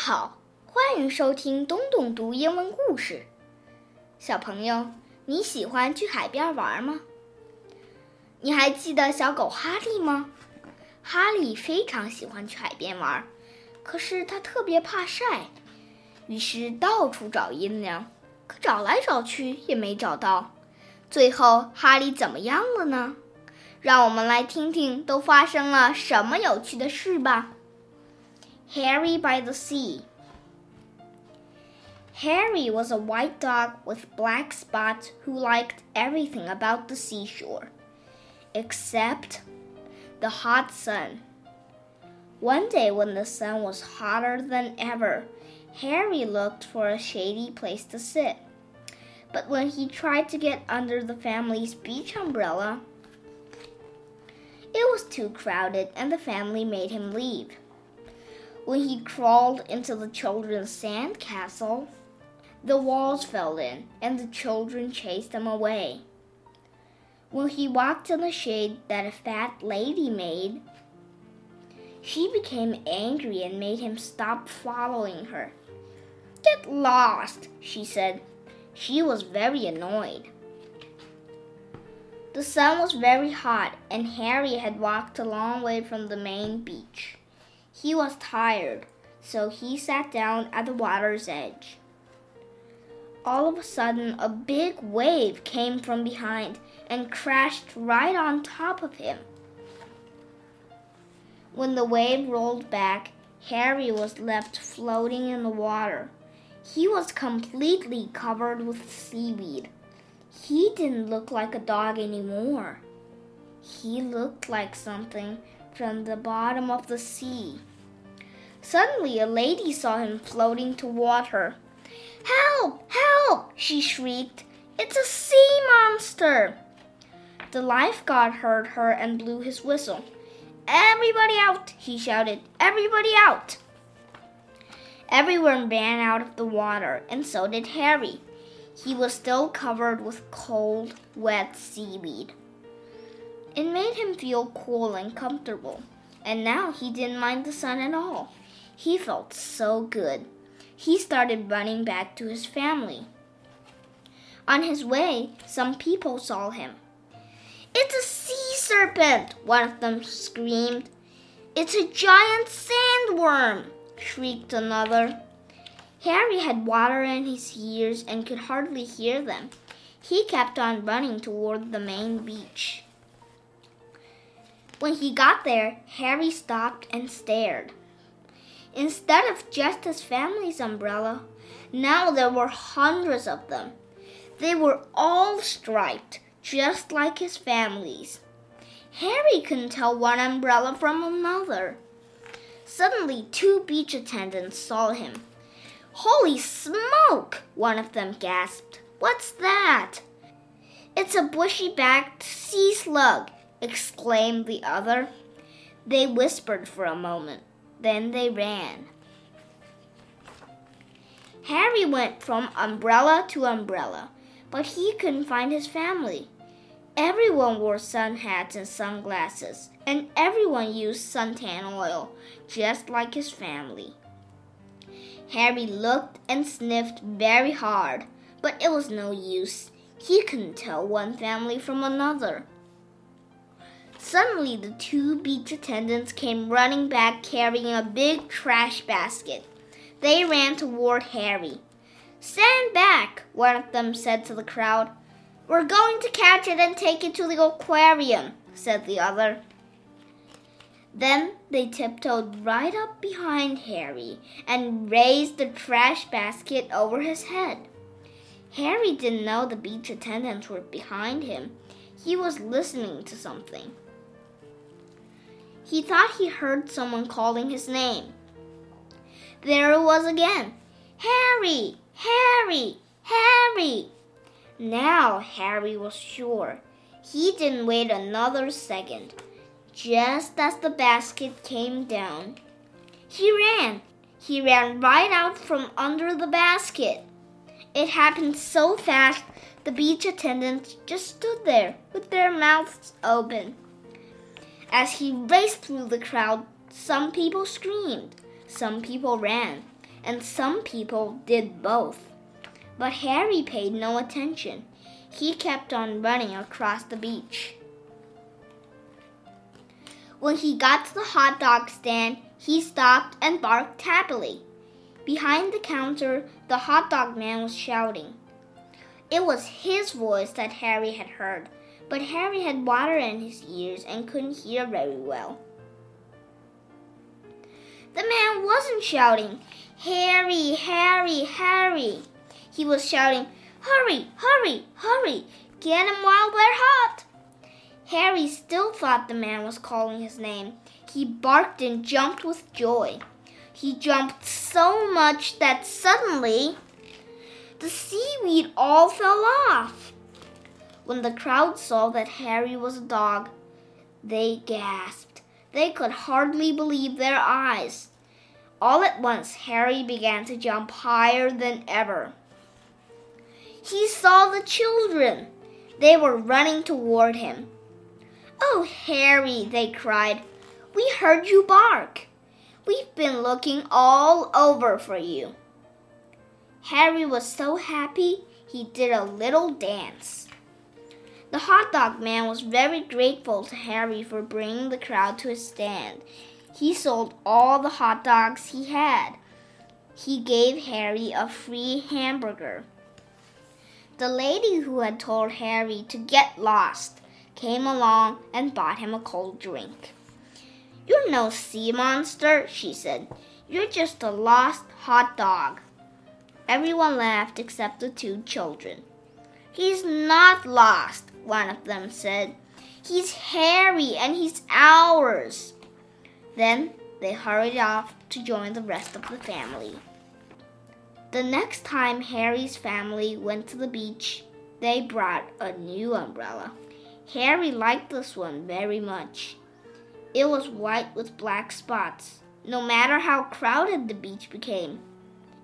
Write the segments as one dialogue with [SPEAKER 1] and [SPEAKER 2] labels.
[SPEAKER 1] 好，欢迎收听东东读英文故事。小朋友，你喜欢去海边玩吗？你还记得小狗哈利吗？哈利非常喜欢去海边玩，可是他特别怕晒，于是到处找阴凉，可找来找去也没找到。最后，哈利怎么样了呢？让我们来听听都发生了什么有趣的事吧。Harry by the Sea. Harry was a white dog with black spots who liked everything about the seashore, except the hot sun. One day, when the sun was hotter than ever, Harry looked for a shady place to sit. But when he tried to get under the family's beach umbrella, it was too crowded and the family made him leave. When he crawled into the children's sand castle, the walls fell in and the children chased him away. When he walked in the shade that a fat lady made, she became angry and made him stop following her. Get lost, she said. She was very annoyed. The sun was very hot, and Harry had walked a long way from the main beach. He was tired, so he sat down at the water's edge. All of a sudden, a big wave came from behind and crashed right on top of him. When the wave rolled back, Harry was left floating in the water. He was completely covered with seaweed. He didn't look like a dog anymore. He looked like something from the bottom of the sea. Suddenly, a lady saw him floating toward her. Help! Help! she shrieked. It's a sea monster! The lifeguard heard her and blew his whistle. Everybody out! he shouted. Everybody out! Everyone ran out of the water, and so did Harry. He was still covered with cold, wet seaweed. It made him feel cool and comfortable, and now he didn't mind the sun at all. He felt so good. He started running back to his family. On his way, some people saw him. It's a sea serpent, one of them screamed. It's a giant sandworm, shrieked another. Harry had water in his ears and could hardly hear them. He kept on running toward the main beach. When he got there, Harry stopped and stared. Instead of just his family's umbrella, now there were hundreds of them. They were all striped, just like his family's. Harry couldn't tell one umbrella from another. Suddenly, two beach attendants saw him. Holy smoke! One of them gasped. What's that? It's a bushy backed sea slug, exclaimed the other. They whispered for a moment. Then they ran. Harry went from umbrella to umbrella, but he couldn't find his family. Everyone wore sun hats and sunglasses, and everyone used suntan oil, just like his family. Harry looked and sniffed very hard, but it was no use. He couldn't tell one family from another. Suddenly, the two beach attendants came running back carrying a big trash basket. They ran toward Harry. Stand back, one of them said to the crowd. We're going to catch it and take it to the aquarium, said the other. Then they tiptoed right up behind Harry and raised the trash basket over his head. Harry didn't know the beach attendants were behind him. He was listening to something. He thought he heard someone calling his name. There it was again. Harry! Harry! Harry! Now Harry was sure. He didn't wait another second. Just as the basket came down, he ran. He ran right out from under the basket. It happened so fast, the beach attendants just stood there with their mouths open. As he raced through the crowd, some people screamed, some people ran. and some people did both. But Harry paid no attention. He kept on running across the beach. When he got to the hot dog stand, he stopped and barked happily. Behind the counter, the hot dog man was shouting. It was his voice that Harry had heard, but Harry had water in his ears and couldn't hear very well. The man wasn't shouting, Harry, Harry, Harry. He was shouting, Hurry, hurry, hurry, get him while we're hot. Harry still thought the man was calling his name. He barked and jumped with joy. He jumped so much that suddenly the seaweed all fell off. When the crowd saw that Harry was a dog, they gasped. They could hardly believe their eyes. All at once, Harry began to jump higher than ever. He saw the children. They were running toward him. Oh, Harry, they cried, we heard you bark. We've been looking all over for you. Harry was so happy he did a little dance. The hot dog man was very grateful to Harry for bringing the crowd to his stand. He sold all the hot dogs he had. He gave Harry a free hamburger. The lady who had told Harry to get lost came along and bought him a cold drink. You're no sea monster, she said. You're just a lost hot dog. Everyone laughed except the two children. He's not lost, one of them said. He's Harry and he's ours. Then they hurried off to join the rest of the family. The next time Harry's family went to the beach, they brought a new umbrella. Harry liked this one very much. It was white with black spots. No matter how crowded the beach became,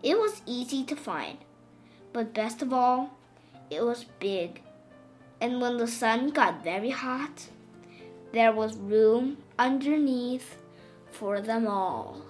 [SPEAKER 1] it was easy to find. But best of all, it was big. And when the sun got very hot, there was room underneath for them all.